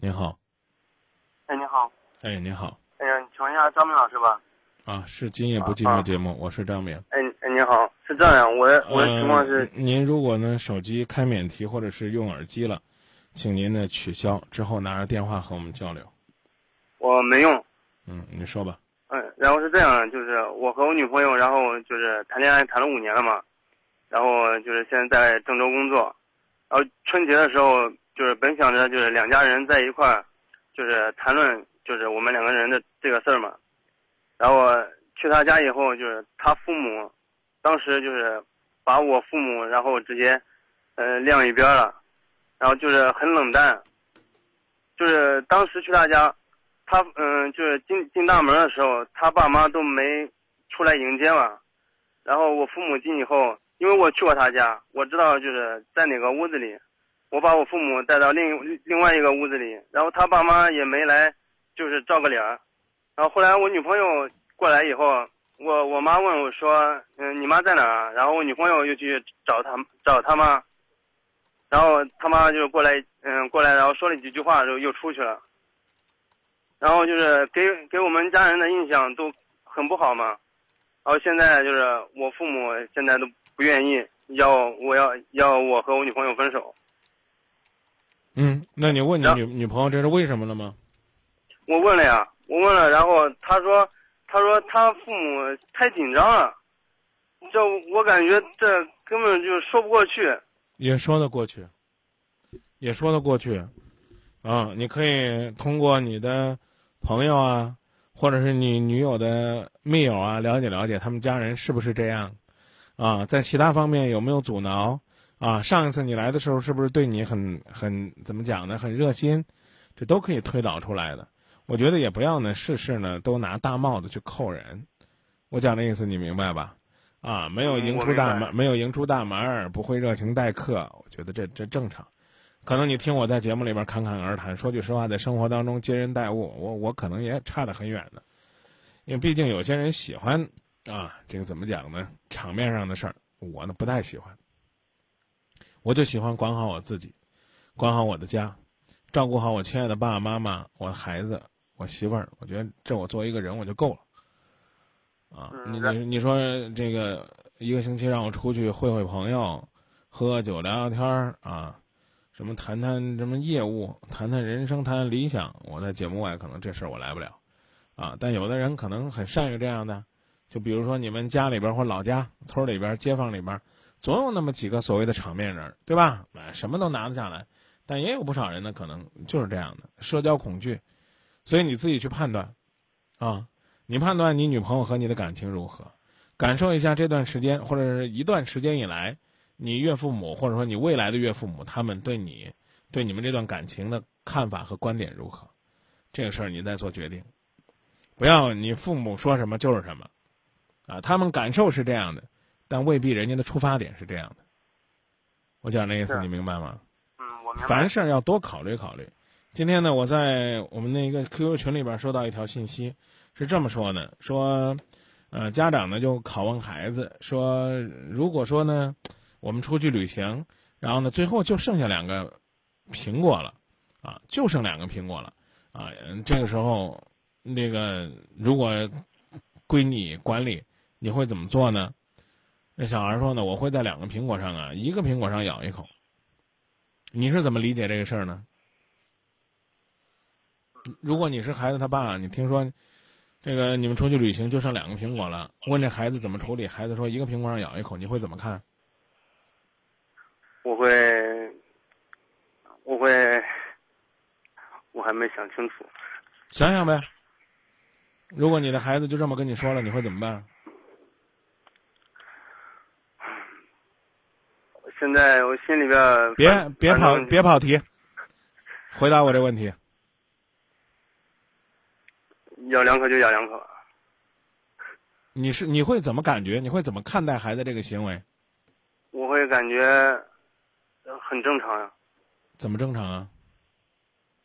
您好，哎，你好，哎，您好，哎呀，请问一下张明老师吧？啊，是今夜不寂寞节目，我是张明。哎哎，你好，是这样，我我的情况是，呃您如果呢手机开免提或者是用耳机了，请您呢取消，之后拿着电话和我们交流。我没用，嗯，你说吧。嗯，然后是这样，就是我和我女朋友，然后就是谈恋爱谈了五年了嘛，然后就是现在在郑州工作，然后春节的时候就是本想着就是两家人在一块儿，就是谈论就是我们两个人的这个事儿嘛，然后去他家以后，就是他父母，当时就是把我父母然后直接，呃晾一边了，然后就是很冷淡，就是当时去他家。他嗯，就是进进大门的时候，他爸妈都没出来迎接嘛。然后我父母进以后，因为我去过他家，我知道就是在哪个屋子里。我把我父母带到另另外一个屋子里，然后他爸妈也没来，就是照个脸。然后后来我女朋友过来以后，我我妈问我说：“嗯，你妈在哪儿？”然后我女朋友又去找他找他妈，然后他妈就过来，嗯，过来，然后说了几句话，就又出去了。然后就是给给我们家人的印象都很不好嘛，然后现在就是我父母现在都不愿意要我要要我和我女朋友分手。嗯，那你问你女女朋友这是为什么了吗？我问了呀，我问了，然后他说他说他父母太紧张了，这我感觉这根本就说不过去。也说得过去，也说得过去，啊，你可以通过你的。朋友啊，或者是你女友的密友啊，了解了解他们家人是不是这样，啊，在其他方面有没有阻挠啊？上一次你来的时候是不是对你很很怎么讲呢？很热心，这都可以推导出来的。我觉得也不要呢，事事呢都拿大帽子去扣人。我讲的意思你明白吧？啊，没有迎出大门，没有迎出大门，不会热情待客，我觉得这这正常。可能你听我在节目里边侃侃而谈，说句实话，在生活当中接人待物，我我可能也差得很远的，因为毕竟有些人喜欢啊，这个怎么讲呢？场面上的事儿，我呢不太喜欢。我就喜欢管好我自己，管好我的家，照顾好我亲爱的爸爸妈妈、我孩子、我媳妇儿。我觉得这我作为一个人我就够了。啊，你你你说这个一个星期让我出去会会朋友，喝喝酒聊聊天儿啊。什么谈谈什么业务，谈谈人生，谈谈理想。我在节目外可能这事儿我来不了，啊，但有的人可能很善于这样的，就比如说你们家里边或老家、村里边、街坊里边，总有那么几个所谓的场面人，对吧？什么都拿得下来，但也有不少人呢，可能就是这样的社交恐惧，所以你自己去判断，啊，你判断你女朋友和你的感情如何，感受一下这段时间或者是一段时间以来。你岳父母或者说你未来的岳父母，他们对你、对你们这段感情的看法和观点如何？这个事儿你再做决定，不要你父母说什么就是什么，啊，他们感受是这样的，但未必人家的出发点是这样的。我讲这意思你明白吗？嗯，我明白。凡事要多考虑考虑。今天呢，我在我们那个 QQ 群里边收到一条信息，是这么说的：说，呃，家长呢就拷问孩子说，如果说呢。我们出去旅行，然后呢，最后就剩下两个苹果了，啊，就剩两个苹果了，啊，这个时候，那个如果归你管理，你会怎么做呢？那小孩说呢，我会在两个苹果上啊，一个苹果上咬一口。你是怎么理解这个事儿呢？如果你是孩子他爸，你听说这个你们出去旅行就剩两个苹果了，问这孩子怎么处理？孩子说一个苹果上咬一口，你会怎么看？我会，我会，我还没想清楚。想想呗。如果你的孩子就这么跟你说了，你会怎么办？现在我心里边别别跑别跑题，回答我这问题。咬两口就咬两口。你是你会怎么感觉？你会怎么看待孩子这个行为？我会感觉。很正常呀，怎么正常啊？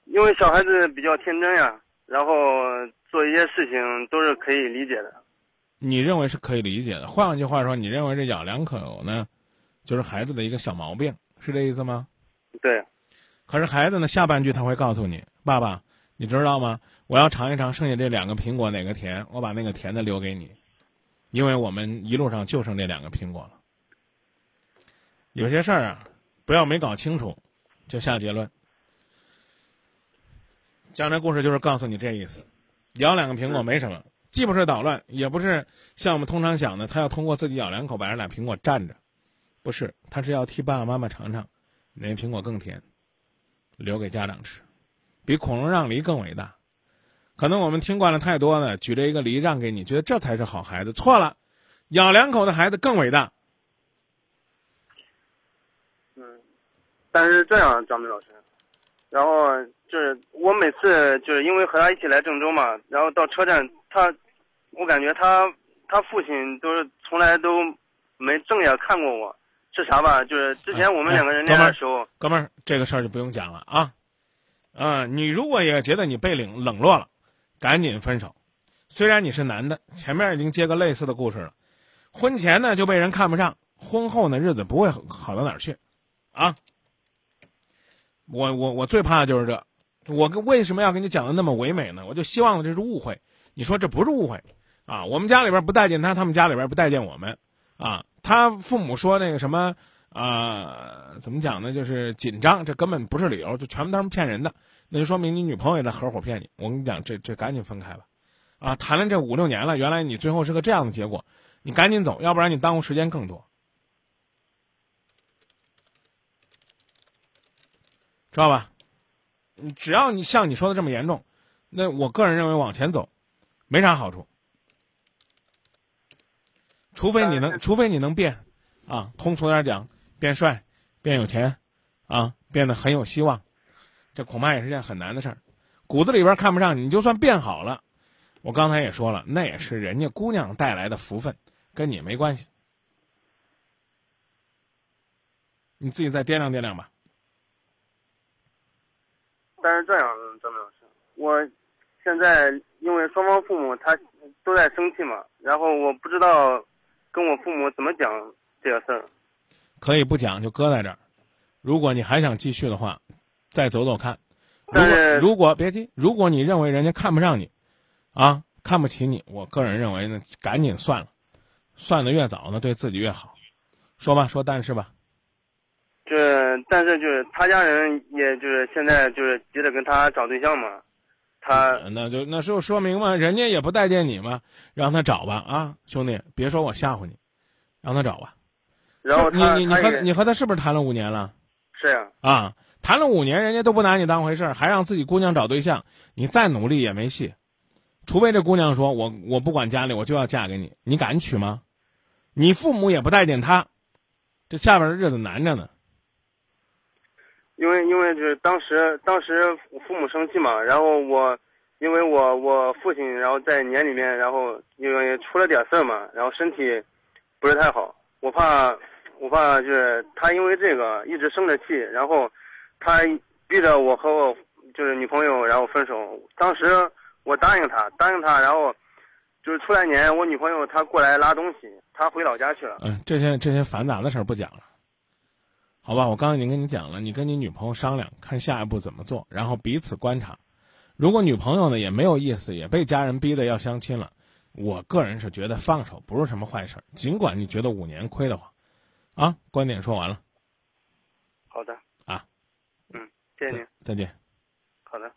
因为小孩子比较天真呀，然后做一些事情都是可以理解的。你认为是可以理解的？换句话说，你认为这咬两口呢，就是孩子的一个小毛病，是这意思吗？对。可是孩子呢，下半句他会告诉你，爸爸，你知道吗？我要尝一尝剩下这两个苹果哪个甜，我把那个甜的留给你，因为我们一路上就剩这两个苹果了。有些事儿啊，不要没搞清楚就下结论。讲这故事就是告诉你这意思，咬两个苹果没什么，既不是捣乱，也不是像我们通常想的，他要通过自己咬两口把这俩苹果占着，不是，他是要替爸爸妈妈尝尝哪个苹果更甜，留给家长吃，比孔融让梨更伟大。可能我们听惯了太多了，举着一个梨让给你，觉得这才是好孩子，错了，咬两口的孩子更伟大。嗯，但是这样，张明老师，然后就是我每次就是因为和他一起来郑州嘛，然后到车站，他，我感觉他他父亲都是从来都没正眼看过我，是啥吧？就是之前我们两个人恋爱的时候，哥们儿，这个事儿就不用讲了啊，啊，你如果也觉得你被冷冷落了，赶紧分手。虽然你是男的，前面已经接个类似的故事了，婚前呢就被人看不上，婚后呢日子不会好到哪儿去。啊，我我我最怕的就是这，我跟为什么要跟你讲的那么唯美呢？我就希望这是误会，你说这不是误会，啊，我们家里边不待见他，他们家里边不待见我们，啊，他父母说那个什么啊，怎么讲呢？就是紧张，这根本不是理由，就全部都是骗人的，那就说明你女朋友也在合伙骗你。我跟你讲，这这赶紧分开吧，啊，谈了这五六年了，原来你最后是个这样的结果，你赶紧走，要不然你耽误时间更多。知道吧？你只要你像你说的这么严重，那我个人认为往前走，没啥好处。除非你能，除非你能变，啊，通俗点讲，变帅，变有钱，啊，变得很有希望，这恐怕也是件很难的事儿。骨子里边看不上你，就算变好了，我刚才也说了，那也是人家姑娘带来的福分，跟你没关系。你自己再掂量掂量吧。但是这样，张明老师，我现在因为双方父母他都在生气嘛，然后我不知道跟我父母怎么讲这个事儿。可以不讲，就搁在这儿。如果你还想继续的话，再走走看。如果如果别急，如果你认为人家看不上你，啊，看不起你，我个人认为呢，赶紧算了，算的越早呢，对自己越好。说吧，说但是吧。这，但是就是他家人，也就是现在就是急着跟他找对象嘛，他那就那就说明嘛，人家也不待见你嘛，让他找吧啊，兄弟，别说我吓唬你，让他找吧。然后你你你和你和他是不是谈了五年了？是呀。啊，谈了五年，人家都不拿你当回事儿，还让自己姑娘找对象，你再努力也没戏，除非这姑娘说我我不管家里，我就要嫁给你，你敢娶吗？你父母也不待见他，这下边的日子难着呢。因为因为就是当时当时父母生气嘛，然后我，因为我我父亲然后在年里面，然后因为出了点事儿嘛，然后身体不是太好，我怕我怕就是他因为这个一直生着气，然后他逼着我和我就是女朋友然后分手。当时我答应他答应他，然后就是出来年我女朋友她过来拉东西，她回老家去了。嗯，这些这些繁杂的事儿不讲了。好吧，我刚才已经跟你讲了，你跟你女朋友商量，看下一步怎么做，然后彼此观察。如果女朋友呢也没有意思，也被家人逼的要相亲了，我个人是觉得放手不是什么坏事。尽管你觉得五年亏得慌，啊，观点说完了。好的。啊。嗯，谢谢您。再见。好的。